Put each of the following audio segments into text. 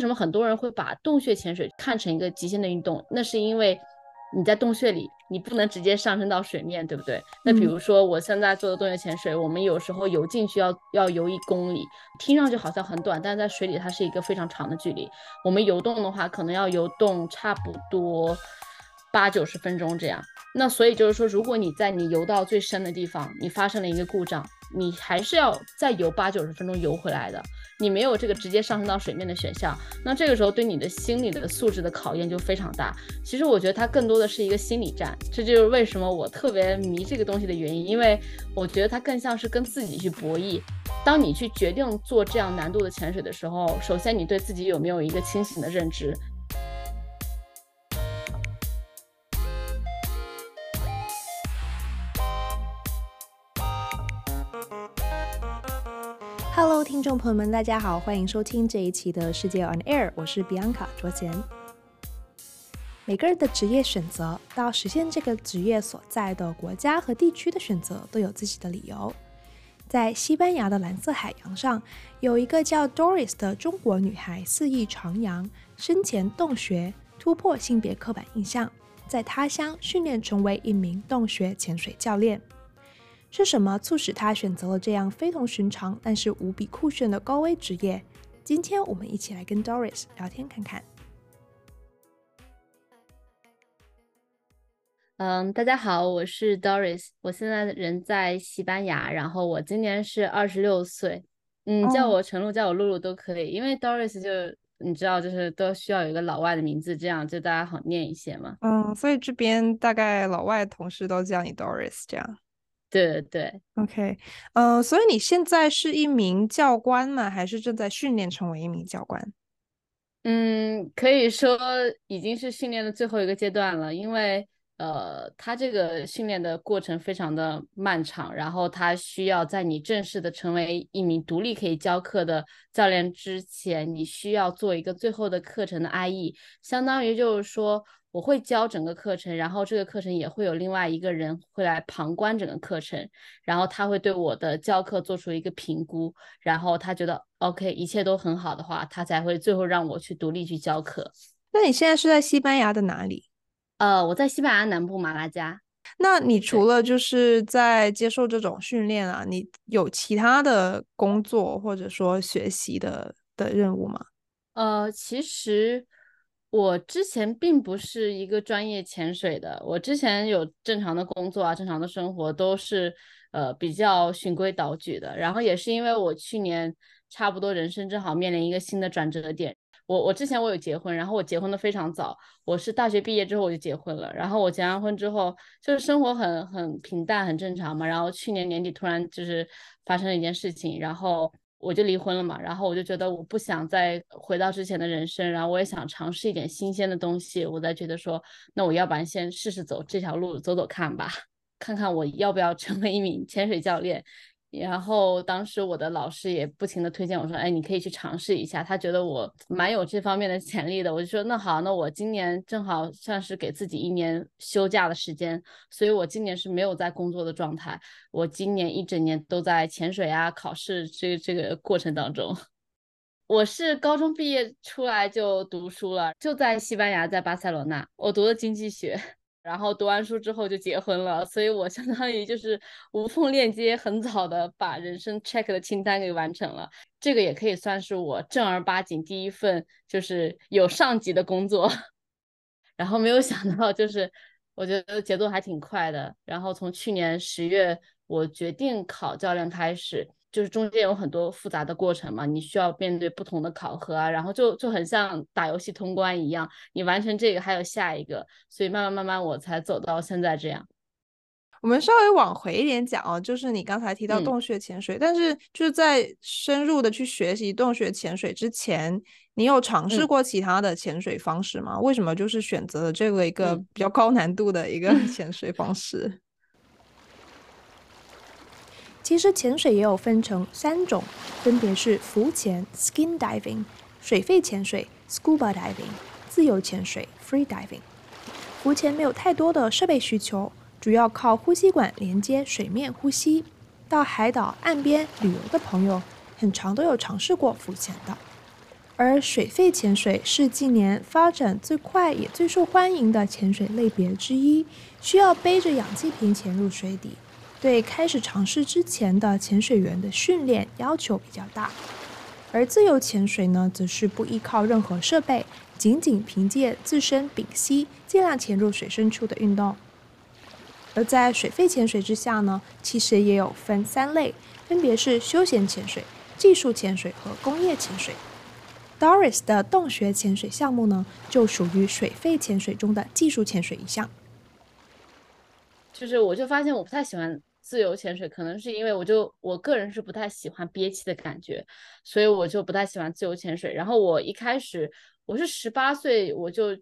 为什么很多人会把洞穴潜水看成一个极限的运动？那是因为你在洞穴里，你不能直接上升到水面，对不对？那比如说我现在做的洞穴潜水，我们有时候游进去要要游一公里，听上去好像很短，但是在水里它是一个非常长的距离。我们游动的话，可能要游动差不多八九十分钟这样。那所以就是说，如果你在你游到最深的地方，你发生了一个故障，你还是要再游八九十分钟游回来的，你没有这个直接上升到水面的选项。那这个时候对你的心理的素质的考验就非常大。其实我觉得它更多的是一个心理战，这就是为什么我特别迷这个东西的原因，因为我觉得它更像是跟自己去博弈。当你去决定做这样难度的潜水的时候，首先你对自己有没有一个清醒的认知。听众朋友们，大家好，欢迎收听这一期的世界 On Air，我是 Bianca 卓贤。每个人的职业选择到实现这个职业所在的国家和地区的选择都有自己的理由。在西班牙的蓝色海洋上，有一个叫 Doris 的中国女孩肆意徜徉，深潜洞穴，突破性别刻板印象，在他乡训练成为一名洞穴潜水教练。是什么促使他选择了这样非同寻常但是无比酷炫的高危职业？今天我们一起来跟 Doris 聊天看看。嗯，大家好，我是 Doris，我现在人在西班牙，然后我今年是二十六岁。嗯，叫我陈露，叫我露露都可以，因为 Doris 就你知道，就是都需要有一个老外的名字，这样就大家好念一些嘛。嗯，所以这边大概老外同事都叫你 Doris 这样。对对，OK，呃，所以你现在是一名教官吗？还是正在训练成为一名教官？嗯，可以说已经是训练的最后一个阶段了，因为呃，他这个训练的过程非常的漫长，然后他需要在你正式的成为一名独立可以教课的教练之前，你需要做一个最后的课程的 IE，相当于就是说。我会教整个课程，然后这个课程也会有另外一个人会来旁观整个课程，然后他会对我的教课做出一个评估，然后他觉得 OK，一切都很好的话，他才会最后让我去独立去教课。那你现在是在西班牙的哪里？呃，我在西班牙南部马拉加。那你除了就是在接受这种训练啊，你有其他的工作或者说学习的的任务吗？呃，其实。我之前并不是一个专业潜水的，我之前有正常的工作啊，正常的生活都是呃比较循规蹈矩的。然后也是因为我去年差不多人生正好面临一个新的转折点，我我之前我有结婚，然后我结婚的非常早，我是大学毕业之后我就结婚了。然后我结完婚之后就是生活很很平淡很正常嘛。然后去年年底突然就是发生了一件事情，然后。我就离婚了嘛，然后我就觉得我不想再回到之前的人生，然后我也想尝试一点新鲜的东西，我在觉得说，那我要不然先试试走这条路，走走看吧，看看我要不要成为一名潜水教练。然后当时我的老师也不停的推荐我说，哎，你可以去尝试一下。他觉得我蛮有这方面的潜力的。我就说那好，那我今年正好算是给自己一年休假的时间，所以我今年是没有在工作的状态。我今年一整年都在潜水啊、考试这这个过程当中。我是高中毕业出来就读书了，就在西班牙，在巴塞罗那，我读的经济学。然后读完书之后就结婚了，所以我相当于就是无缝链接，很早的把人生 check 的清单给完成了。这个也可以算是我正儿八经第一份就是有上级的工作。然后没有想到，就是我觉得节奏还挺快的。然后从去年十月我决定考教练开始。就是中间有很多复杂的过程嘛，你需要面对不同的考核啊，然后就就很像打游戏通关一样，你完成这个还有下一个，所以慢慢慢慢我才走到现在这样。我们稍微往回一点讲哦，就是你刚才提到洞穴潜水，嗯、但是就是在深入的去学习洞穴潜水之前，你有尝试过其他的潜水方式吗？嗯、为什么就是选择了这个一个比较高难度的一个 潜水方式？其实潜水也有分成三种，分别是浮潜 （skin diving）、水肺潜水 （scuba diving）、自由潜水 （free diving）。浮潜没有太多的设备需求，主要靠呼吸管连接水面呼吸。到海岛岸边旅游的朋友，很常都有尝试过浮潜的。而水肺潜水是近年发展最快也最受欢迎的潜水类别之一，需要背着氧气瓶潜入水底，对开始尝试之前的潜水员的训练要求比较大。而自由潜水呢，则是不依靠任何设备，仅仅凭借自身屏息，尽量潜入水深处的运动。而在水肺潜水之下呢，其实也有分三类，分别是休闲潜水、技术潜水和工业潜水。Doris 的洞穴潜水项目呢，就属于水肺潜水中的技术潜水一项。就是我就发现我不太喜欢自由潜水，可能是因为我就我个人是不太喜欢憋气的感觉，所以我就不太喜欢自由潜水。然后我一开始我是十八岁，我就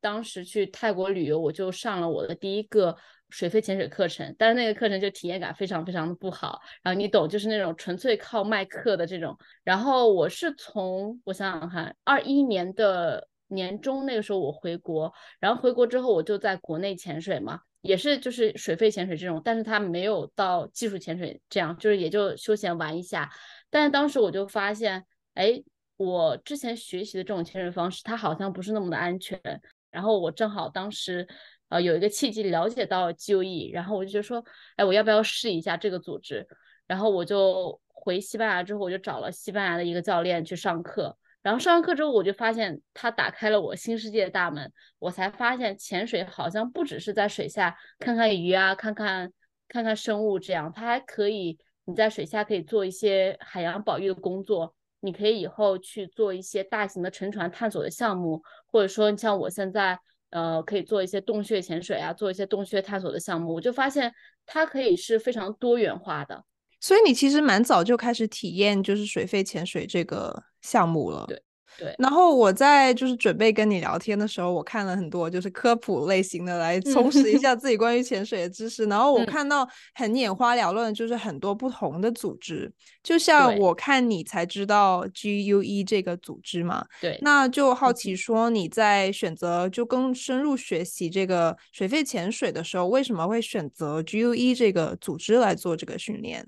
当时去泰国旅游，我就上了我的第一个。水肺潜水课程，但是那个课程就体验感非常非常的不好。然后你懂，就是那种纯粹靠卖课的这种。然后我是从我想想看，二一年的年中那个时候我回国，然后回国之后我就在国内潜水嘛，也是就是水肺潜水这种，但是它没有到技术潜水这样，就是也就休闲玩一下。但是当时我就发现，哎，我之前学习的这种潜水方式，它好像不是那么的安全。然后我正好当时。呃，有一个契机了解到 GUE，然后我就觉得说，哎，我要不要试一下这个组织？然后我就回西班牙之后，我就找了西班牙的一个教练去上课。然后上完课之后，我就发现它打开了我新世界的大门。我才发现潜水好像不只是在水下看看鱼啊，看看看看生物这样，它还可以你在水下可以做一些海洋保育的工作。你可以以后去做一些大型的沉船探索的项目，或者说你像我现在。呃，可以做一些洞穴潜水啊，做一些洞穴探索的项目，我就发现它可以是非常多元化的。所以你其实蛮早就开始体验就是水肺潜水这个项目了。对。对，然后我在就是准备跟你聊天的时候，我看了很多就是科普类型的来充实一 下自己关于潜水的知识。嗯、然后我看到很眼花缭乱，就是很多不同的组织，嗯、就像我看你才知道 GUE 这个组织嘛。对，那就好奇说你在选择就更深入学习这个水肺潜水的时候，为什么会选择 GUE 这个组织来做这个训练？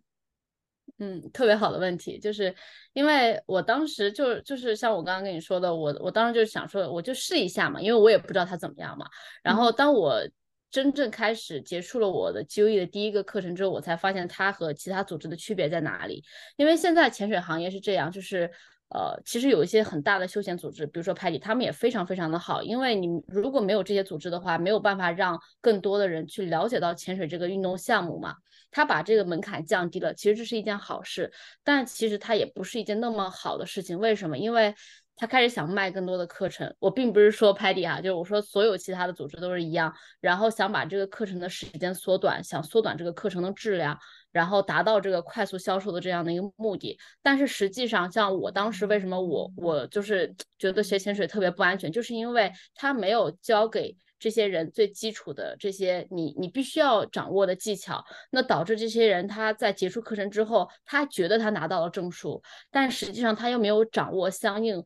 嗯，特别好的问题，就是因为我当时就就是像我刚刚跟你说的，我我当时就是想说，我就试一下嘛，因为我也不知道它怎么样嘛。然后当我真正开始结束了我的 GUE 的第一个课程之后，我才发现它和其他组织的区别在哪里。因为现在潜水行业是这样，就是呃，其实有一些很大的休闲组织，比如说 PADI，他们也非常非常的好。因为你如果没有这些组织的话，没有办法让更多的人去了解到潜水这个运动项目嘛。他把这个门槛降低了，其实这是一件好事，但其实它也不是一件那么好的事情。为什么？因为他开始想卖更多的课程。我并不是说 PADI 啊，就是我说所有其他的组织都是一样，然后想把这个课程的时间缩短，想缩短这个课程的质量，然后达到这个快速销售的这样的一个目的。但是实际上，像我当时为什么我我就是觉得学潜水特别不安全，就是因为他没有教给。这些人最基础的这些你你必须要掌握的技巧，那导致这些人他在结束课程之后，他觉得他拿到了证书，但实际上他又没有掌握相应。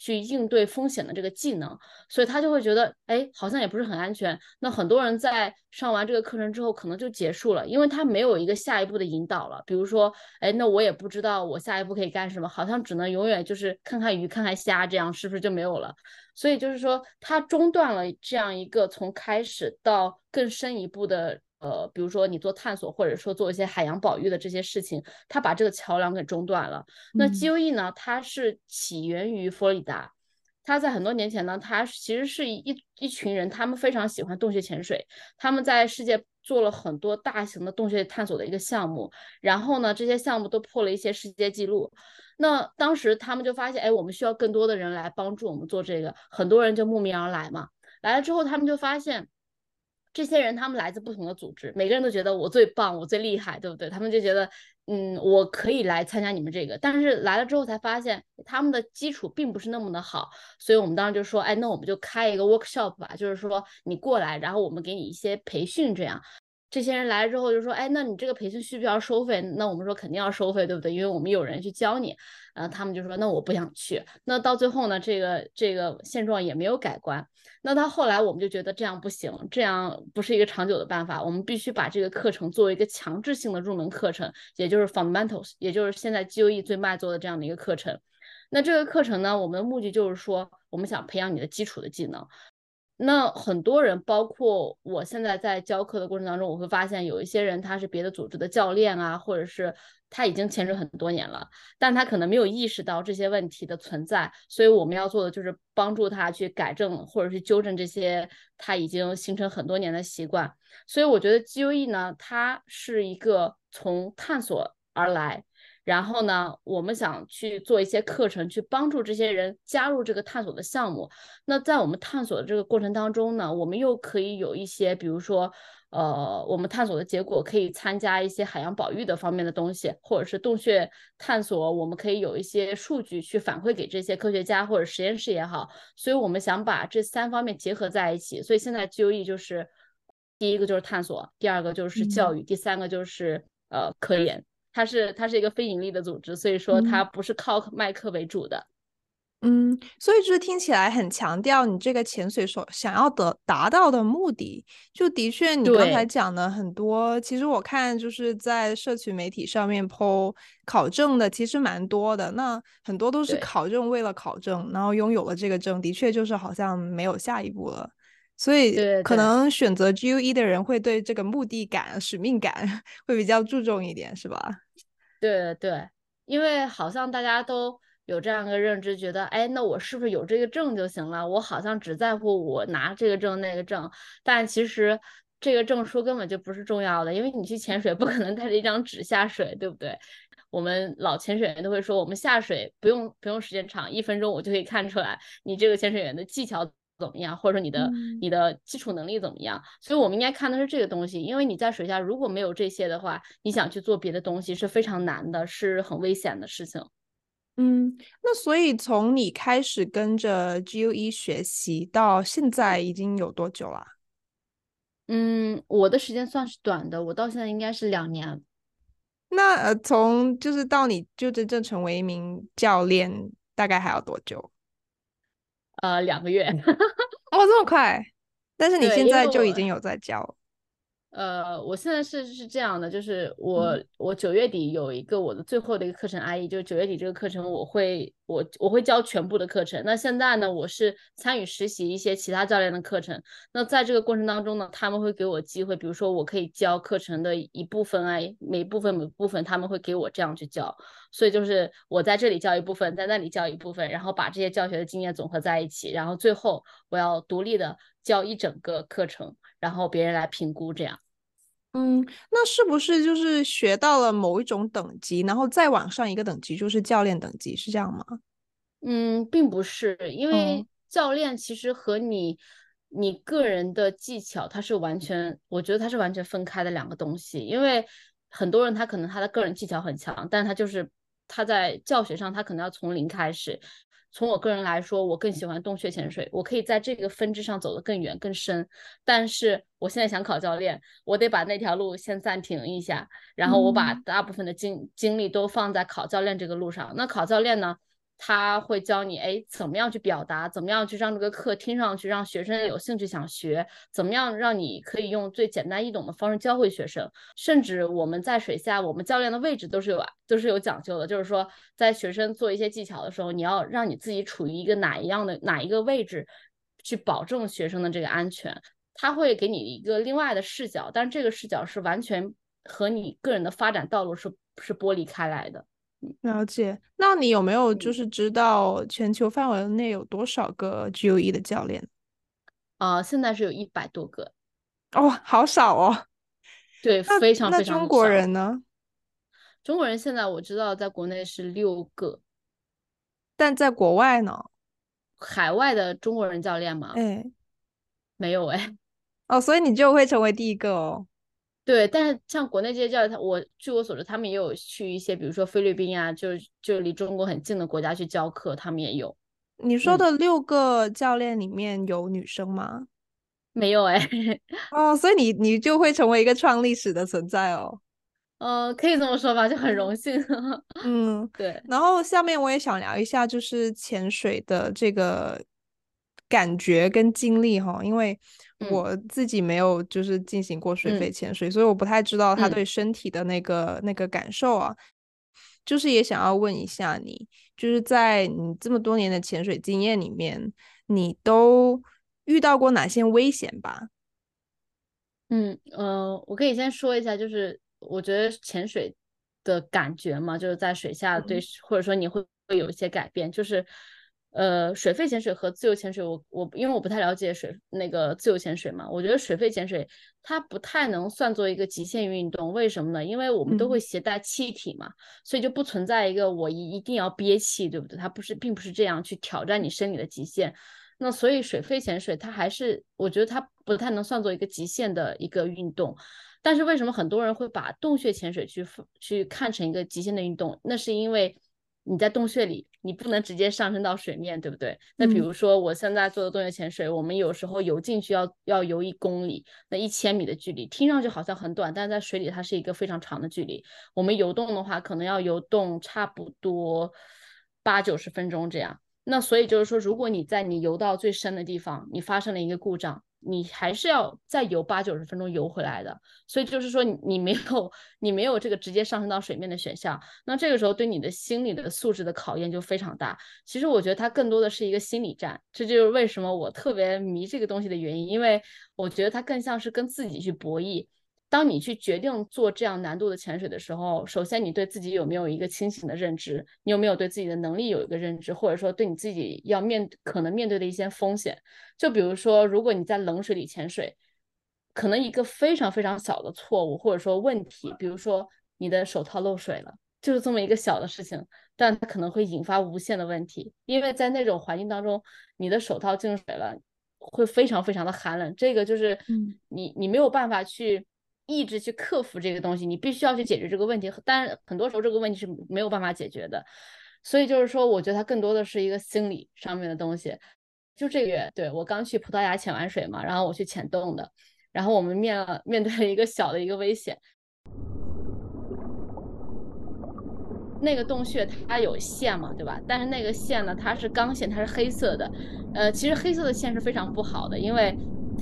去应对风险的这个技能，所以他就会觉得，哎，好像也不是很安全。那很多人在上完这个课程之后，可能就结束了，因为他没有一个下一步的引导了。比如说，哎，那我也不知道我下一步可以干什么，好像只能永远就是看看鱼、看看虾，这样是不是就没有了？所以就是说，他中断了这样一个从开始到更深一步的。呃，比如说你做探索，或者说做一些海洋保育的这些事情，他把这个桥梁给中断了。那 GUE 呢，它是起源于佛罗里达，它在很多年前呢，它其实是一一群人，他们非常喜欢洞穴潜水，他们在世界做了很多大型的洞穴探索的一个项目，然后呢，这些项目都破了一些世界纪录。那当时他们就发现，哎，我们需要更多的人来帮助我们做这个，很多人就慕名而来嘛。来了之后，他们就发现。这些人他们来自不同的组织，每个人都觉得我最棒，我最厉害，对不对？他们就觉得，嗯，我可以来参加你们这个。但是来了之后才发现，他们的基础并不是那么的好，所以我们当时就说，哎，那我们就开一个 workshop 吧，就是说你过来，然后我们给你一些培训，这样。这些人来了之后就说，哎，那你这个培训需不需要收费？那我们说肯定要收费，对不对？因为我们有人去教你。然后他们就说，那我不想去。那到最后呢，这个这个现状也没有改观。那到后来我们就觉得这样不行，这样不是一个长久的办法。我们必须把这个课程作为一个强制性的入门课程，也就是 fundamentals，也就是现在 GOE 最卖座的这样的一个课程。那这个课程呢，我们的目的就是说，我们想培养你的基础的技能。那很多人，包括我现在在教课的过程当中，我会发现有一些人他是别的组织的教练啊，或者是他已经潜水很多年了，但他可能没有意识到这些问题的存在，所以我们要做的就是帮助他去改正或者是纠正这些他已经形成很多年的习惯。所以我觉得 GUE 呢，它是一个从探索而来。然后呢，我们想去做一些课程，去帮助这些人加入这个探索的项目。那在我们探索的这个过程当中呢，我们又可以有一些，比如说，呃，我们探索的结果可以参加一些海洋保育的方面的东西，或者是洞穴探索，我们可以有一些数据去反馈给这些科学家或者实验室也好。所以我们想把这三方面结合在一起。所以现在 GUE 就是第一个就是探索，第二个就是教育，嗯、第三个就是呃科研。它是它是一个非盈利的组织，所以说它不是靠卖课为主的。嗯，所以就是听起来很强调你这个潜水所想要得达到的目的。就的确，你刚才讲的很多，其实我看就是在社群媒体上面 po 考证的，其实蛮多的。那很多都是考证为了考证，然后拥有了这个证，的确就是好像没有下一步了。所以可能选择 GUE 的人会对这个目的感、使命感 会比较注重一点，是吧？对对，因为好像大家都有这样一个认知，觉得哎，那我是不是有这个证就行了？我好像只在乎我拿这个证那个证，但其实这个证书根本就不是重要的，因为你去潜水不可能带着一张纸下水，对不对？我们老潜水员都会说，我们下水不用不用时间长，一分钟我就可以看出来你这个潜水员的技巧。怎么样，或者说你的、嗯、你的基础能力怎么样？所以我们应该看的是这个东西，因为你在水下如果没有这些的话，你想去做别的东西是非常难的，是很危险的事情。嗯，那所以从你开始跟着 GUE 学习到现在已经有多久了？嗯，我的时间算是短的，我到现在应该是两年。那呃，从就是到你就真正成为一名教练，大概还要多久？呃，两个月，哦，这么快？但是你现在就已经有在教。呃，我现在是是这样的，就是我、嗯、我九月底有一个我的最后的一个课程 IE，就是九月底这个课程我会我我会教全部的课程。那现在呢，我是参与实习一些其他教练的课程。那在这个过程当中呢，他们会给我机会，比如说我可以教课程的一部分啊，每部分每部分他们会给我这样去教。所以就是我在这里教一部分，在那里教一部分，然后把这些教学的经验总合在一起，然后最后我要独立的教一整个课程。然后别人来评估，这样，嗯，那是不是就是学到了某一种等级，然后再往上一个等级就是教练等级，是这样吗？嗯，并不是，因为教练其实和你、嗯、你个人的技巧，它是完全，我觉得它是完全分开的两个东西。因为很多人他可能他的个人技巧很强，但他就是他在教学上他可能要从零开始。从我个人来说，我更喜欢洞穴潜水，我可以在这个分支上走得更远更深。但是我现在想考教练，我得把那条路先暂停一下，然后我把大部分的精精力都放在考教练这个路上。那考教练呢？他会教你，哎，怎么样去表达，怎么样去让这个课听上去让学生有兴趣想学，怎么样让你可以用最简单易懂的方式教会学生。甚至我们在水下，我们教练的位置都是有都是有讲究的，就是说在学生做一些技巧的时候，你要让你自己处于一个哪一样的哪一个位置，去保证学生的这个安全。他会给你一个另外的视角，但这个视角是完全和你个人的发展道路是是剥离开来的。了解，那你有没有就是知道全球范围内有多少个 GUE 的教练？啊、呃，现在是有一百多个。哦，好少哦。对，非常非常中国人呢？中国人现在我知道在国内是六个，但在国外呢？海外的中国人教练吗？哎，没有哎。哦，所以你就会成为第一个哦。对，但是像国内这些教练，他我据我所知，他们也有去一些，比如说菲律宾呀、啊，就就离中国很近的国家去教课，他们也有。你说的六个教练里面有女生吗？嗯、没有哎。哦，所以你你就会成为一个创历史的存在哦。呃，可以这么说吧，就很荣幸。嗯，对。然后下面我也想聊一下，就是潜水的这个感觉跟经历哈，因为。我自己没有就是进行过水肺潜水，嗯，所以我不太知道他对身体的那个，嗯，那个感受啊。就是也想要问一下你，就是在你这么多年的潜水经验里面，你都遇到过哪些危险吧？嗯呃，我可以先说一下，就是我觉得潜水的感觉嘛，就是在水下对，嗯、或者说你会会有一些改变，就是。呃，水肺潜水和自由潜水，我我因为我不太了解水那个自由潜水嘛，我觉得水肺潜水它不太能算作一个极限运动，为什么呢？因为我们都会携带气体嘛，嗯、所以就不存在一个我一一定要憋气，对不对？它不是，并不是这样去挑战你生理的极限。那所以水肺潜水它还是，我觉得它不太能算作一个极限的一个运动。但是为什么很多人会把洞穴潜水去去看成一个极限的运动？那是因为。你在洞穴里，你不能直接上升到水面，对不对？那比如说我现在做的洞穴潜水，嗯、我们有时候游进去要要游一公里，那一千米的距离，听上去好像很短，但是在水里它是一个非常长的距离。我们游动的话，可能要游动差不多八九十分钟这样。那所以就是说，如果你在你游到最深的地方，你发生了一个故障。你还是要再游八九十分钟游回来的，所以就是说你没有你没有这个直接上升到水面的选项，那这个时候对你的心理的素质的考验就非常大。其实我觉得它更多的是一个心理战，这就是为什么我特别迷这个东西的原因，因为我觉得它更像是跟自己去博弈。当你去决定做这样难度的潜水的时候，首先你对自己有没有一个清醒的认知？你有没有对自己的能力有一个认知？或者说对你自己要面可能面对的一些风险？就比如说，如果你在冷水里潜水，可能一个非常非常小的错误或者说问题，比如说你的手套漏水了，就是这么一个小的事情，但它可能会引发无限的问题，因为在那种环境当中，你的手套进水了，会非常非常的寒冷，这个就是你你没有办法去。意志去克服这个东西，你必须要去解决这个问题。但很多时候这个问题是没有办法解决的，所以就是说，我觉得它更多的是一个心理上面的东西。就这个月，对，我刚去葡萄牙潜完水嘛，然后我去潜洞的，然后我们面了面对了一个小的一个危险。那个洞穴它有线嘛，对吧？但是那个线呢，它是钢线，它是黑色的。呃，其实黑色的线是非常不好的，因为。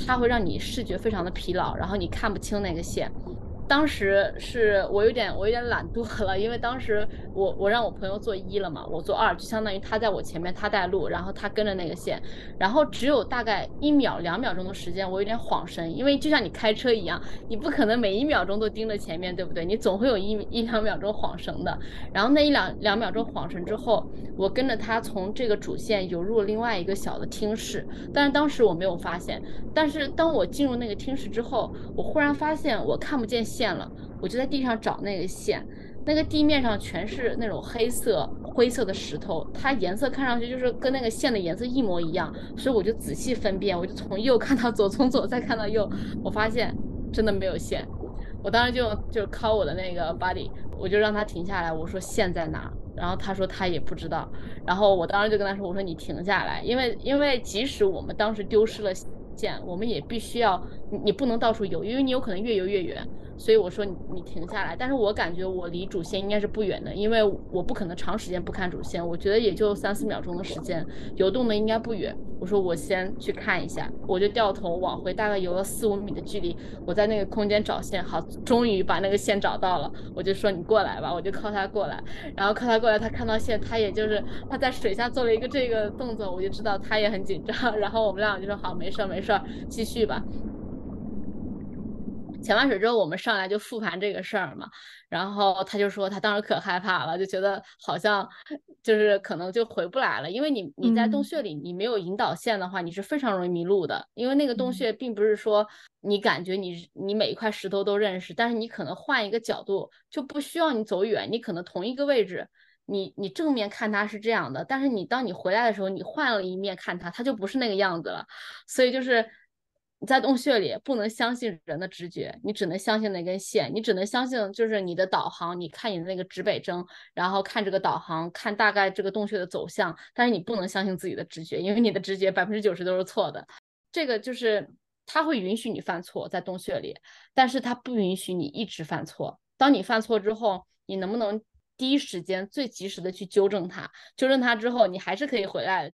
它会让你视觉非常的疲劳，然后你看不清那个线。当时是我有点我有点懒惰了，因为当时我我让我朋友做一了嘛，我做二，就相当于他在我前面，他带路，然后他跟着那个线，然后只有大概一秒两秒钟的时间，我有点恍神，因为就像你开车一样，你不可能每一秒钟都盯着前面，对不对？你总会有一一两秒钟恍神的。然后那一两两秒钟恍神之后，我跟着他从这个主线游入了另外一个小的厅室，但是当时我没有发现。但是当我进入那个厅室之后，我忽然发现我看不见线了，我就在地上找那个线，那个地面上全是那种黑色、灰色的石头，它颜色看上去就是跟那个线的颜色一模一样，所以我就仔细分辨，我就从右看到左，从左再看到右，我发现真的没有线，我当时就就 call 我的那个 buddy，我就让他停下来，我说线在哪？然后他说他也不知道，然后我当时就跟他说，我说你停下来，因为因为即使我们当时丢失了线，我们也必须要你你不能到处游，因为你有可能越游越远。所以我说你你停下来，但是我感觉我离主线应该是不远的，因为我不可能长时间不看主线，我觉得也就三四秒钟的时间，游动的应该不远。我说我先去看一下，我就掉头往回，大概游了四五米的距离，我在那个空间找线，好，终于把那个线找到了，我就说你过来吧，我就靠他过来，然后靠他过来，他看到线，他也就是他在水下做了一个这个动作，我就知道他也很紧张，然后我们俩就说好，没事没事，继续吧。潜完水之后，我们上来就复盘这个事儿嘛，然后他就说他当时可害怕了，就觉得好像就是可能就回不来了，因为你你在洞穴里，你没有引导线的话，你是非常容易迷路的，因为那个洞穴并不是说你感觉你你每一块石头都认识，但是你可能换一个角度就不需要你走远，你可能同一个位置，你你正面看它是这样的，但是你当你回来的时候，你换了一面看它，它就不是那个样子了，所以就是。你在洞穴里不能相信人的直觉，你只能相信那根线，你只能相信就是你的导航，你看你的那个指北针，然后看这个导航，看大概这个洞穴的走向，但是你不能相信自己的直觉，因为你的直觉百分之九十都是错的。这个就是他会允许你犯错在洞穴里，但是他不允许你一直犯错。当你犯错之后，你能不能第一时间最及时的去纠正它？纠正它之后，你还是可以回来。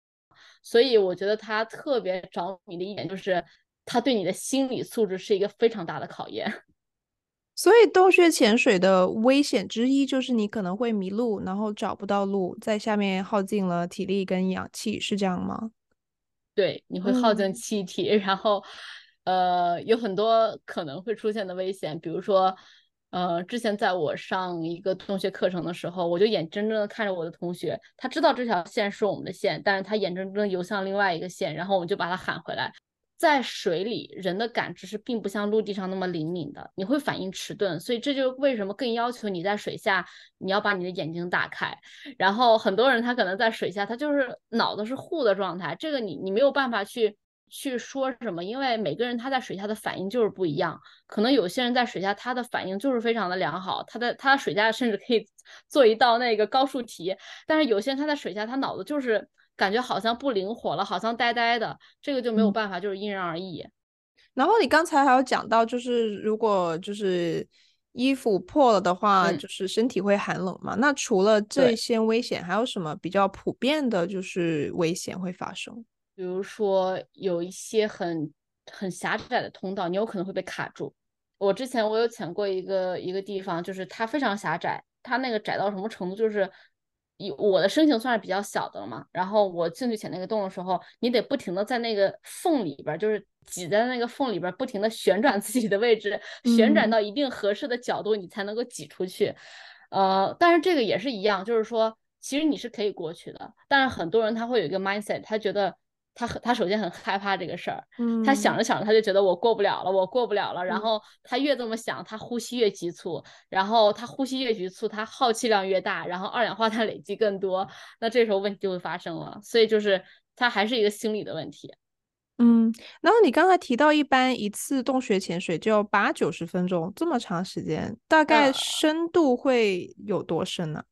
所以我觉得他特别着迷的一点就是。他对你的心理素质是一个非常大的考验，所以洞穴潜水的危险之一就是你可能会迷路，然后找不到路，在下面耗尽了体力跟氧气，是这样吗？对，你会耗尽气体，嗯、然后呃有很多可能会出现的危险，比如说呃之前在我上一个洞穴课程的时候，我就眼睁睁的看着我的同学，他知道这条线是我们的线，但是他眼睁睁的游向另外一个线，然后我们就把他喊回来。在水里，人的感知是并不像陆地上那么灵敏的，你会反应迟钝，所以这就为什么更要求你在水下，你要把你的眼睛打开。然后很多人他可能在水下，他就是脑子是糊的状态，这个你你没有办法去去说什么，因为每个人他在水下的反应就是不一样。可能有些人在水下他的反应就是非常的良好，他在他水下甚至可以做一道那个高数题，但是有些人他在水下他脑子就是。感觉好像不灵活了，好像呆呆的，这个就没有办法，嗯、就是因人而异。然后你刚才还有讲到，就是如果就是衣服破了的话，嗯、就是身体会寒冷嘛。那除了这些危险，还有什么比较普遍的，就是危险会发生？比如说有一些很很狭窄的通道，你有可能会被卡住。我之前我有潜过一个一个地方，就是它非常狭窄，它那个窄到什么程度，就是。以我的身形算是比较小的了嘛，然后我进去潜那个洞的时候，你得不停的在那个缝里边，就是挤在那个缝里边，不停的旋转自己的位置，旋转到一定合适的角度，你才能够挤出去。嗯、呃，但是这个也是一样，就是说，其实你是可以过去的，但是很多人他会有一个 mindset，他觉得。他很，他首先很害怕这个事儿，嗯，他想着想着他就觉得我过不了了，我过不了了。然后他越这么想，他呼吸越急促，然后他呼吸越急促，他耗气量越大，然后二氧化碳累积更多，那这时候问题就会发生了。所以就是他还是一个心理的问题。嗯，然后你刚才提到，一般一次洞穴潜水就要八九十分钟，这么长时间，大概深度会有多深呢？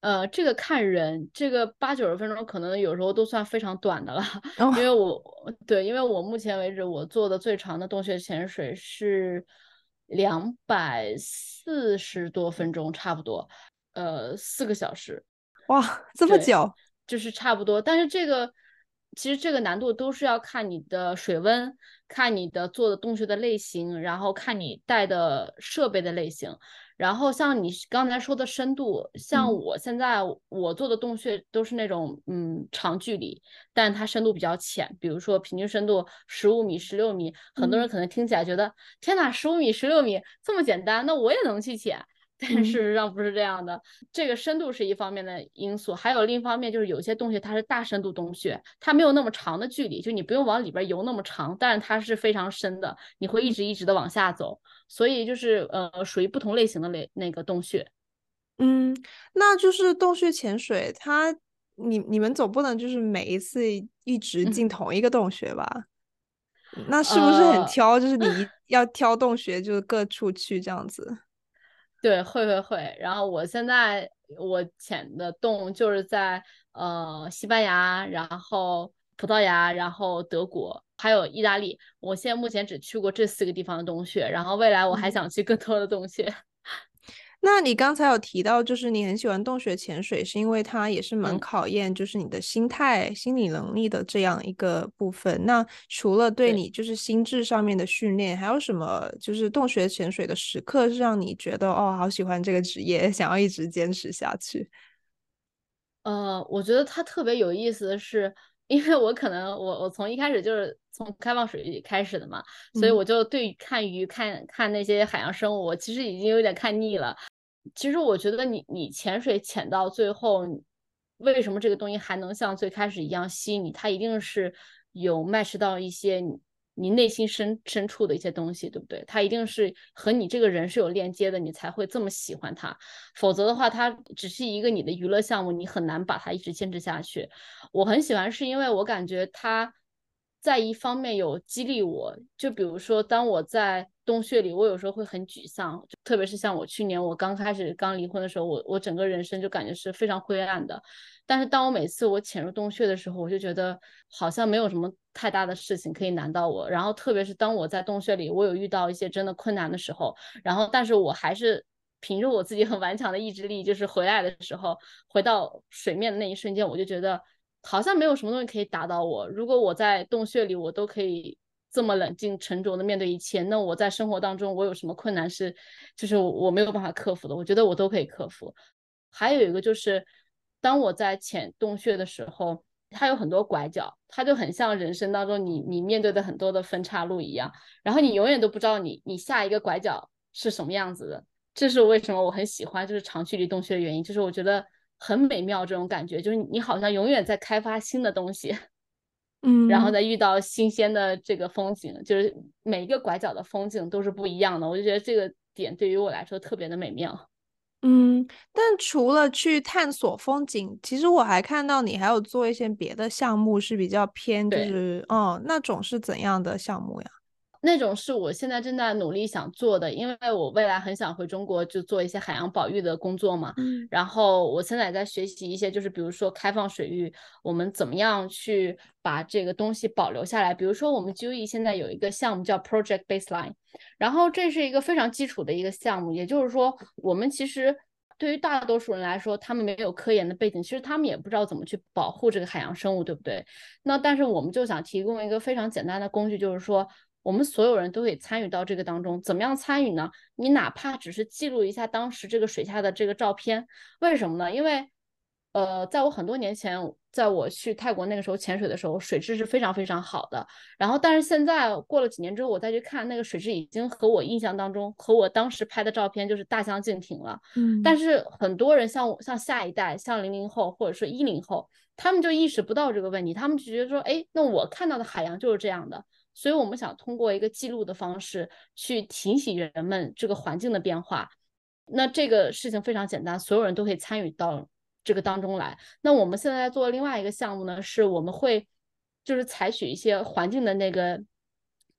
呃，这个看人，这个八九十分钟可能有时候都算非常短的了，oh. 因为我对，因为我目前为止我做的最长的洞穴潜水是两百四十多分钟，差不多，呃，四个小时。哇，这么久，就是差不多。但是这个其实这个难度都是要看你的水温，看你的做的洞穴的类型，然后看你带的设备的类型。然后像你刚才说的深度，像我现在我做的洞穴都是那种嗯长距离，但它深度比较浅，比如说平均深度十五米、十六米，很多人可能听起来觉得、嗯、天哪，十五米、十六米这么简单，那我也能去潜。但事实上不是这样的，嗯，这个深度是一方面的因素，还有另一方面就是有些洞穴它是大深度洞穴，它没有那么长的距离，就你不用往里边游那么长，但是它是非常深的，你会一直一直的往下走，所以就是呃属于不同类型的那那个洞穴。嗯，那就是洞穴潜水，它你你们总不能就是每一次一直进同一个洞穴吧？嗯，那是不是很挑？呃，就是你 要挑洞穴，就是各处去这样子。对，会会会。然后我现在我潜的洞就是在呃西班牙，然后葡萄牙，然后德国，还有意大利。我现在目前只去过这四个地方的洞穴，然后未来我还想去更多的洞穴。那你刚才有提到，就是你很喜欢洞穴潜水，是因为它也是蛮考验，就是你的心态、嗯、心理能力的这样一个部分。那除了对你就是心智上面的训练，还有什么就是洞穴潜水的时刻是让你觉得哦，好喜欢这个职业，想要一直坚持下去？呃，我觉得它特别有意思的是，因为我可能我我从一开始就是从开放水域开始的嘛，所以我就对看鱼、看看那些海洋生物，我其实已经有点看腻了。其实我觉得你你潜水潜到最后，为什么这个东西还能像最开始一样吸引你？它一定是有 match 到一些你内心深深处的一些东西，对不对？它一定是和你这个人是有链接的，你才会这么喜欢它。否则的话，它只是一个你的娱乐项目，你很难把它一直坚持下去。我很喜欢，是因为我感觉它在一方面有激励我，就比如说当我在。洞穴里，我有时候会很沮丧，特别是像我去年我刚开始刚离婚的时候，我我整个人生就感觉是非常灰暗的。但是当我每次我潜入洞穴的时候，我就觉得好像没有什么太大的事情可以难到我。然后特别是当我在洞穴里，我有遇到一些真的困难的时候，然后但是我还是凭着我自己很顽强的意志力，就是回来的时候，回到水面的那一瞬间，我就觉得好像没有什么东西可以打倒我。如果我在洞穴里，我都可以。这么冷静沉着的面对一切。那我在生活当中，我有什么困难是，就是我没有办法克服的？我觉得我都可以克服。还有一个就是，当我在潜洞穴的时候，它有很多拐角，它就很像人生当中你你面对的很多的分岔路一样，然后你永远都不知道你你下一个拐角是什么样子的。这是为什么我很喜欢就是长距离洞穴的原因，就是我觉得很美妙这种感觉，就是你好像永远在开发新的东西，嗯，然后再遇到新鲜的这个风景，就是每一个拐角的风景都是不一样的，我就觉得这个点对于我来说特别的美妙。嗯，但除了去探索风景，其实我还看到你还有做一些别的项目，是比较偏就是，嗯，那种是怎样的项目呀？那种是我现在正在努力想做的，因为我未来很想回中国就做一些海洋保育的工作嘛。嗯，然后我现在也在学习一些，就是比如说开放水域，我们怎么样去把这个东西保留下来。比如说我们 GUE 现在有一个项目叫 Project Baseline，然后这是一个非常基础的一个项目，也就是说我们其实对于大多数人来说，他们没有科研的背景，其实他们也不知道怎么去保护这个海洋生物，对不对？那但是我们就想提供一个非常简单的工具，就是说。我们所有人都可以参与到这个当中，怎么样参与呢？你哪怕只是记录一下当时这个水下的这个照片，为什么呢？因为，呃，在我很多年前，在我去泰国那个时候潜水的时候，水质是非常非常好的。然后，但是现在过了几年之后，我再去看那个水质，已经和我印象当中和我当时拍的照片就是大相径庭了。嗯。但是很多人像我，像下一代，像零零后或者说一零后，他们就意识不到这个问题，他们就觉得说，哎，那我看到的海洋就是这样的。所以我们想通过一个记录的方式去提醒人们这个环境的变化。那这个事情非常简单，所有人都可以参与到这个当中来。那我们现在做另外一个项目呢，是我们会就是采取一些环境的那个。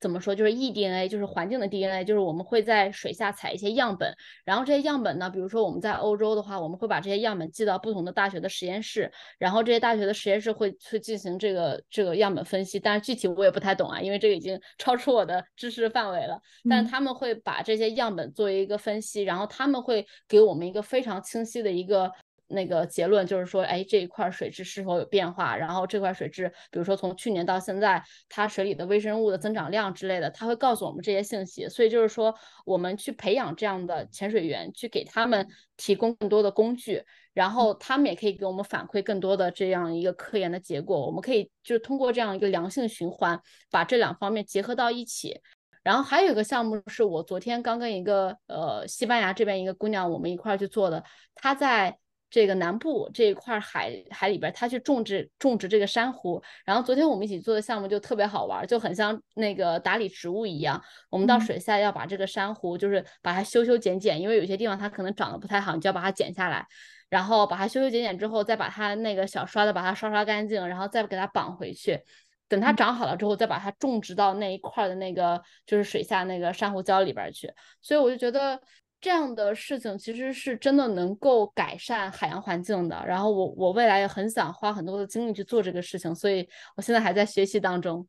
怎么说？就是 eDNA，就是环境的 DNA，就是我们会在水下采一些样本，然后这些样本呢，比如说我们在欧洲的话，我们会把这些样本寄到不同的大学的实验室，然后这些大学的实验室会去进行这个这个样本分析，但是具体我也不太懂啊，因为这个已经 超出我的知识范围了。但是他们会把这些样本作为一个分析，然后他们会给我们一个非常清晰的一个。那个结论就是说，哎，这一块水质是否有变化？然后这块水质，比如说从去年到现在，它水里的微生物的增长量之类的，它会告诉我们这些信息。所以就是说，我们去培养这样的潜水员，去给他们提供更多的工具，然后他们也可以给我们反馈更多的这样一个科研的结果。我们可以就是通过这样一个良性循环，把这两方面结合到一起。然后还有一个项目是我昨天刚跟一个呃西班牙这边一个姑娘我们一块儿去做的，她在。这个南部这一块海海里边，他去种植种植这个珊瑚。然后昨天我们一起做的项目就特别好玩，就很像那个打理植物一样。我们到水下要把这个珊瑚，就是把它修修剪剪，因为有些地方它可能长得不太好，你就要把它剪下来，然后把它修修剪剪之后，再把它那个小刷子把它刷刷干净，然后再给它绑回去。等它长好了之后，再把它种植到那一块的那个就是水下那个珊瑚礁里边去。所以我就觉得。这样的事情其实是真的能够改善海洋环境的。然后我我未来也很想花很多的精力去做这个事情，所以我现在还在学习当中。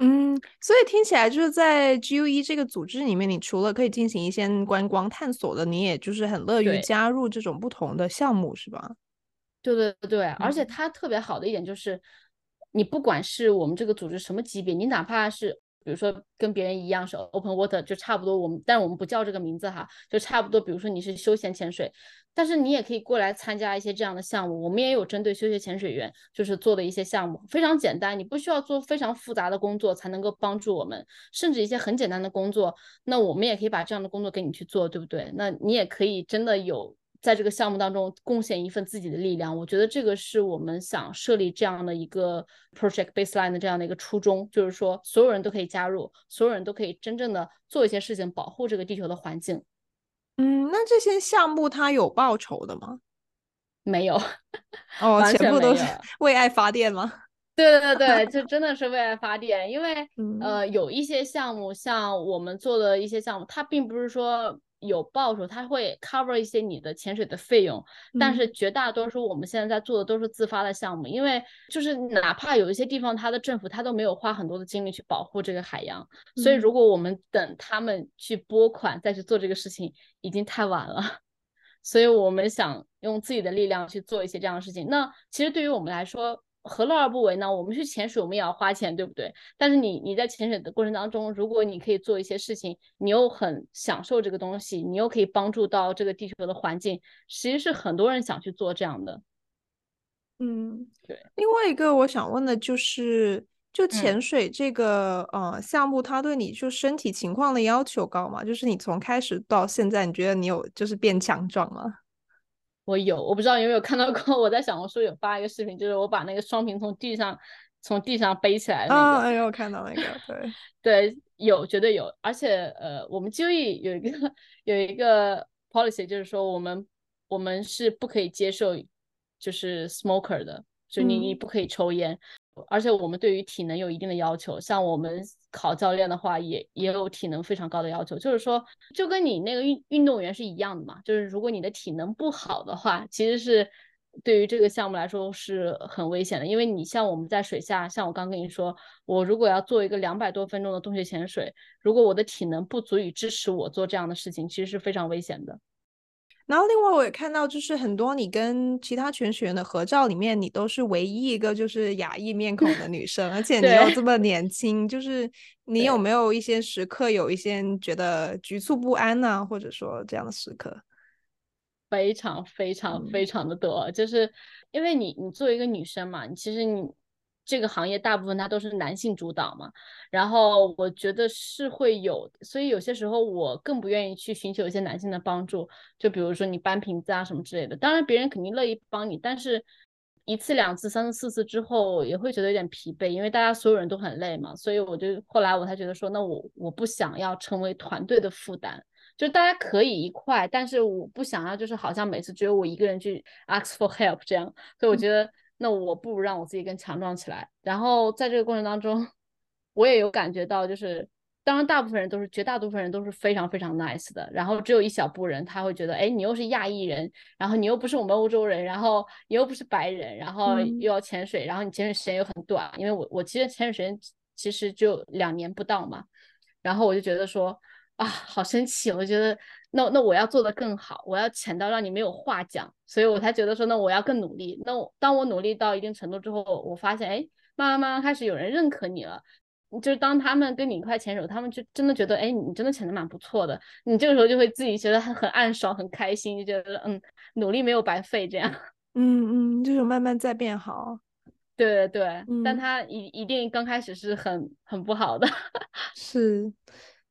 嗯，所以听起来就是在 GUE 这个组织里面，你除了可以进行一些观光探索的，你也就是很乐于加入这种不同的项目，是吧？对对对，而且它特别好的一点就是，你不管是我们这个组织什么级别，你哪怕是。比如说跟别人一样是 open water 就差不多，我们但我们不叫这个名字哈，就差不多。比如说你是休闲潜水，但是你也可以过来参加一些这样的项目。我们也有针对休闲潜水员就是做的一些项目，非常简单，你不需要做非常复杂的工作才能够帮助我们，甚至一些很简单的工作，那我们也可以把这样的工作给你去做，对不对？那你也可以真的有。在这个项目当中贡献一份自己的力量，我觉得这个是我们想设立这样的一个 project baseline 的这样的一个初衷，就是说所有人都可以加入，所有人都可以真正的做一些事情，保护这个地球的环境。嗯，那这些项目它有报酬的吗？没有，哦，全部都是为爱发电吗？对对对对，就真的是为爱发电，因为、嗯、呃有一些项目，像我们做的一些项目，它并不是说。有报酬，它会 cover 一些你的潜水的费用，但是绝大多数我们现在在做的都是自发的项目，嗯、因为就是哪怕有一些地方它的政府它都没有花很多的精力去保护这个海洋，嗯、所以如果我们等他们去拨款再去做这个事情，已经太晚了，所以我们想用自己的力量去做一些这样的事情。那其实对于我们来说，何乐而不为呢？我们去潜水，我们也要花钱，对不对？但是你你在潜水的过程当中，如果你可以做一些事情，你又很享受这个东西，你又可以帮助到这个地球的环境，其实是很多人想去做这样的。嗯，对。另外一个我想问的就是，就潜水这个、嗯、呃项目，它对你就身体情况的要求高吗？就是你从开始到现在，你觉得你有就是变强壮吗？我有，我不知道有没有看到过。我在小红书有发一个视频，就是我把那个双屏从地上从地上背起来的那个。啊，有看到那个，对 对，有绝对有。而且呃，我们就业有一个有一个 policy，就是说我们我们是不可以接受就是 smoker 的，就你你不可以抽烟。嗯而且我们对于体能有一定的要求，像我们考教练的话也，也有体能非常高的要求。就是说，就跟你那个运运动员是一样的嘛。就是如果你的体能不好的话，其实是对于这个项目来说是很危险的。因为你像我们在水下，像我刚跟你说，我如果要做一个两百多分钟的洞穴潜水，如果我的体能不足以支持我做这样的事情，其实是非常危险的。然后另外我也看到，就是很多你跟其他全学员的合照里面，你都是唯一一个就是亚裔面孔的女生，而且你又这么年轻，就是 你有没有一些时刻有一些觉得局促不安呢、啊？或者说这样的时刻？非常非常非常的多，嗯、就是因为你你作为一个女生嘛，你其实你。这个行业大部分它都是男性主导嘛，然后我觉得是会有，所以有些时候我更不愿意去寻求一些男性的帮助，就比如说你搬瓶子啊什么之类的，当然别人肯定乐意帮你，但是一次两次三次四次之后也会觉得有点疲惫，因为大家所有人都很累嘛，所以我就后来我才觉得说，那我我不想要成为团队的负担，就大家可以一块，但是我不想要就是好像每次只有我一个人去 ask for help 这样，所以我觉得。那我不如让我自己更强壮起来。然后在这个过程当中，我也有感觉到，就是当然大部分人都是，绝大多数人都是非常非常 nice 的。然后只有一小部分人他会觉得，哎，你又是亚裔人，然后你又不是我们欧洲人，然后你又不是白人，然后又要潜水，然后你潜水时间又很短，因为我我其实潜水时间其实就两年不到嘛。然后我就觉得说，啊，好生气，我觉得。那那我要做的更好，我要潜到让你没有话讲，所以我才觉得说，那我要更努力。那我当我努力到一定程度之后，我发现，哎，慢慢慢慢开始有人认可你了。就是当他们跟你一块潜水，他们就真的觉得，哎，你真的潜的蛮不错的。你这个时候就会自己觉得很很暗爽，很开心，就觉得嗯，努力没有白费这样。嗯嗯，就是慢慢在变好。对对对，嗯、但他一一定刚开始是很很不好的。是，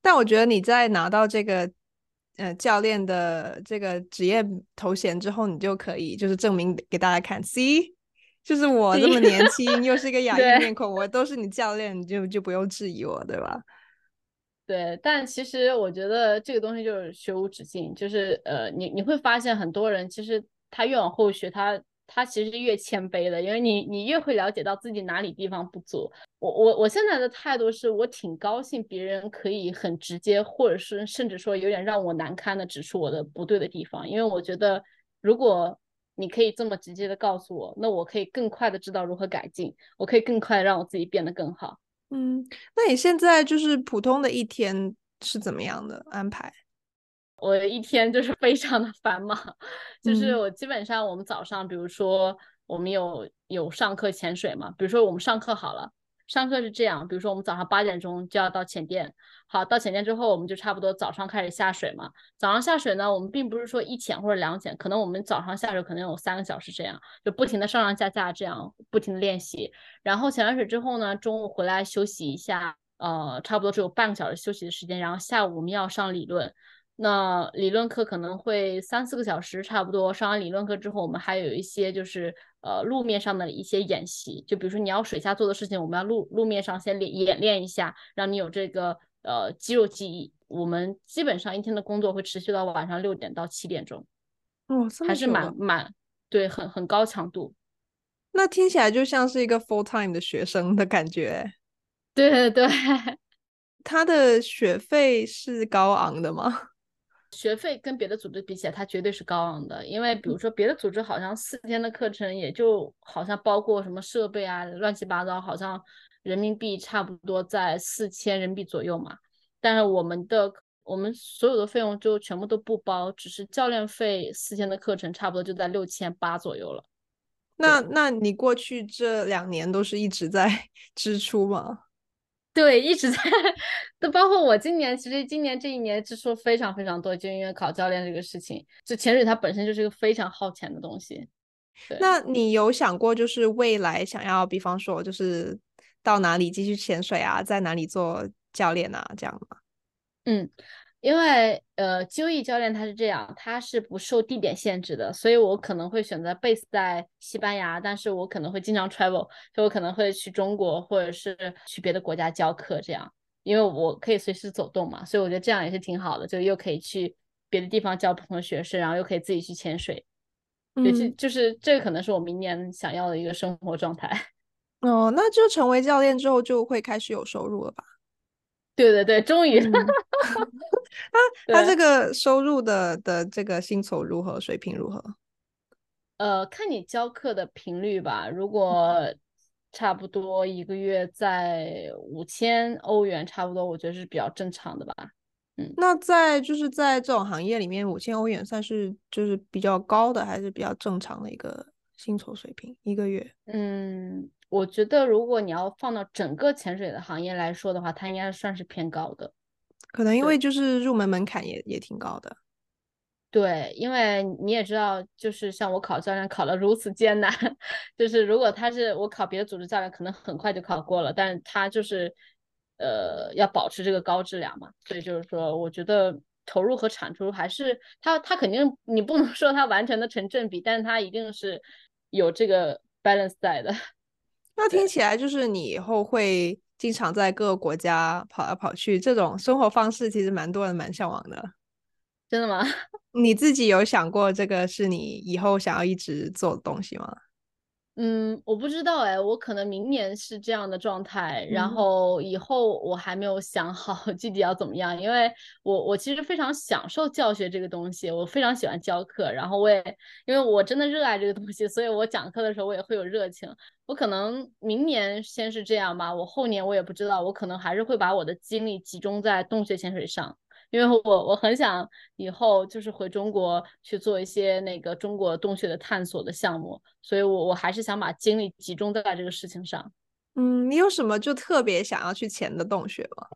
但我觉得你在拿到这个。呃，教练的这个职业头衔之后，你就可以就是证明给大家看，See，就是我这么年轻，又是一个 亚裔面孔，我都是你教练，你就就不用质疑我，对吧？对，但其实我觉得这个东西就是学无止境，就是呃，你你会发现很多人其实他越往后学，他。他其实是越谦卑的，因为你你越会了解到自己哪里地方不足。我我我现在的态度是我挺高兴别人可以很直接，或者是甚至说有点让我难堪的指出我的不对的地方，因为我觉得如果你可以这么直接的告诉我，那我可以更快的知道如何改进，我可以更快的让我自己变得更好。嗯，那你现在就是普通的一天是怎么样的安排？我一天就是 非常的繁忙，就是我基本上我们早上，比如说我们有有上课潜水嘛，比如说我们上课好了，上课是这样，比如说我们早上八点钟就要到浅店，好，到浅店之后我们就差不多早上开始下水嘛，早上下水呢，我们并不是说一潜或者两潜，可能我们早上下水可能有三个小时这样，就不停的上上下下这样不停的练习，然后潜完水之后呢，中午回来休息一下，呃，差不多只有半个小时休息的时间，然后下午我们要上理论。那理论课可能会三四个小时，差不多。上完理论课之后，我们还有一些就是呃路面上的一些演习，就比如说你要水下做的事情，我们要路路面上先练演练一下，让你有这个呃肌肉记忆。我们基本上一天的工作会持续到晚上六点到七点钟，哦，还是蛮蛮对，很很高强度。那听起来就像是一个 full time 的学生的感觉。对对对，他的学费是高昂的吗？学费跟别的组织比起来，它绝对是高昂的。因为比如说别的组织好像四天的课程，也就好像包括什么设备啊，乱七八糟，好像人民币差不多在四千人民币左右嘛。但是我们的我们所有的费用就全部都不包，只是教练费四天的课程差不多就在六千八左右了。那那你过去这两年都是一直在 支出吗？对，一直在，都包括我今年，其实今年这一年支出非常非常多，就因为考教练这个事情。就潜水它本身就是一个非常耗钱的东西。那你有想过，就是未来想要，比方说，就是到哪里继续潜水啊，在哪里做教练啊，这样吗？嗯。因为呃，GOE 教练他是这样，他是不受地点限制的，所以我可能会选择 base 在西班牙，但是我可能会经常 travel，就我可能会去中国或者是去别的国家教课这样，因为我可以随时走动嘛，所以我觉得这样也是挺好的，就又可以去别的地方教不同的学生，然后又可以自己去潜水，嗯，就就是这个可能是我明年想要的一个生活状态。哦，那就成为教练之后就会开始有收入了吧？对对对，终于。嗯 他他这个收入的的这个薪酬如何？水平如何？呃，看你教课的频率吧。如果差不多一个月在五千欧元，差不多，我觉得是比较正常的吧。嗯，那在就是在这种行业里面，五千欧元算是就是比较高的，还是比较正常的一个薪酬水平？一个月？嗯，我觉得如果你要放到整个潜水的行业来说的话，它应该算是偏高的。可能因为就是入门门槛也也挺高的，对，因为你也知道，就是像我考教练考的如此艰难，就是如果他是我考别的组织教练，可能很快就考过了，但是他就是呃要保持这个高质量嘛，所以就是说，我觉得投入和产出还是他他肯定你不能说他完全的成正比，但是他一定是有这个 balance 在的。那听起来就是你以后会。经常在各个国家跑来跑去，这种生活方式其实蛮多人蛮向往的。真的吗？你自己有想过这个是你以后想要一直做的东西吗？嗯，我不知道哎，我可能明年是这样的状态，然后以后我还没有想好 具体要怎么样，因为我我其实非常享受教学这个东西，我非常喜欢教课，然后我也因为我真的热爱这个东西，所以我讲课的时候我也会有热情。我可能明年先是这样吧，我后年我也不知道，我可能还是会把我的精力集中在洞穴潜水上。因为我我很想以后就是回中国去做一些那个中国洞穴的探索的项目，所以我我还是想把精力集中在这个事情上。嗯，你有什么就特别想要去潜的洞穴吗？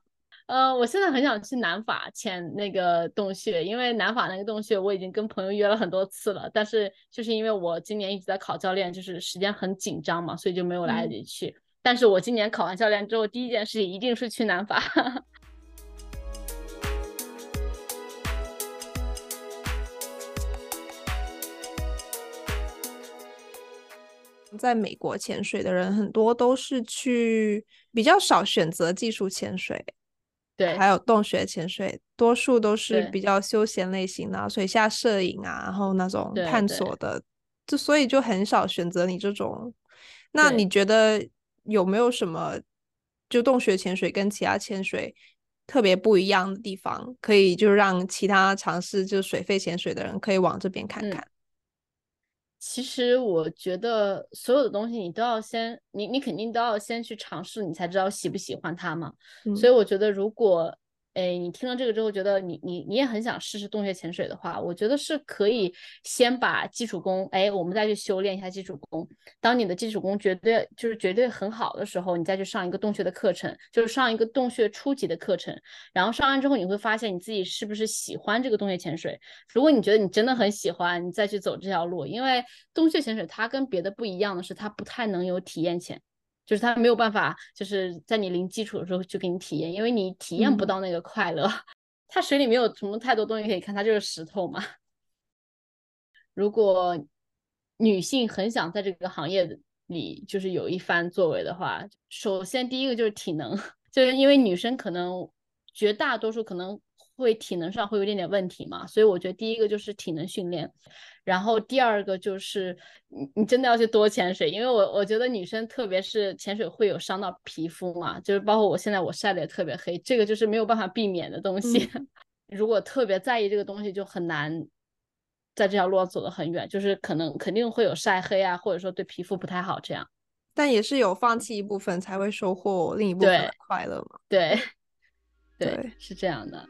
呃，我现在很想去南法潜那个洞穴，因为南法那个洞穴我已经跟朋友约了很多次了，但是就是因为我今年一直在考教练，就是时间很紧张嘛，所以就没有来得及去。嗯。但是我今年考完教练之后，第一件事情一定是去南法。在美国潜水的人很多都是去比较少选择技术潜水，对，还有洞穴潜水，多数都是比较休闲类型的，水下摄影啊，然后那种探索的，就所以就很少选择你这种。那你觉得有没有什么就洞穴潜水跟其他潜水特别不一样的地方，可以就让其他尝试就水肺潜水的人可以往这边看看？嗯其实我觉得所有的东西你都要先，你你肯定都要先去尝试，你才知道喜不喜欢它嘛。嗯。所以我觉得如果。哎，你听了这个之后，觉得你你你也很想试试洞穴潜水的话，我觉得是可以先把基础功，哎，我们再去修炼一下基础功。当你的基础功绝对就是绝对很好的时候，你再去上一个洞穴的课程，就是上一个洞穴初级的课程。然后上完之后，你会发现你自己是不是喜欢这个洞穴潜水。如果你觉得你真的很喜欢，你再去走这条路，因为洞穴潜水它跟别的不一样的是，它不太能有体验潜。就是他没有办法，就是在你零基础的时候就给你体验，因为你体验不到那个快乐。它、嗯、水里没有什么太多东西可以看，它就是石头嘛。如果女性很想在这个行业里就是有一番作为的话，首先第一个就是体能，就是因为女生可能绝大多数可能会体能上会有点点问题嘛，所以我觉得第一个就是体能训练。然后第二个就是你你真的要去多潜水，因为我我觉得女生特别是潜水会有伤到皮肤嘛，就是包括我现在我晒的也特别黑，这个就是没有办法避免的东西。嗯、如果特别在意这个东西，就很难在这条路上走得很远，就是可能肯定会有晒黑啊，或者说对皮肤不太好这样。但也是有放弃一部分才会收获另一部分的快乐嘛。对对，对，是这样的。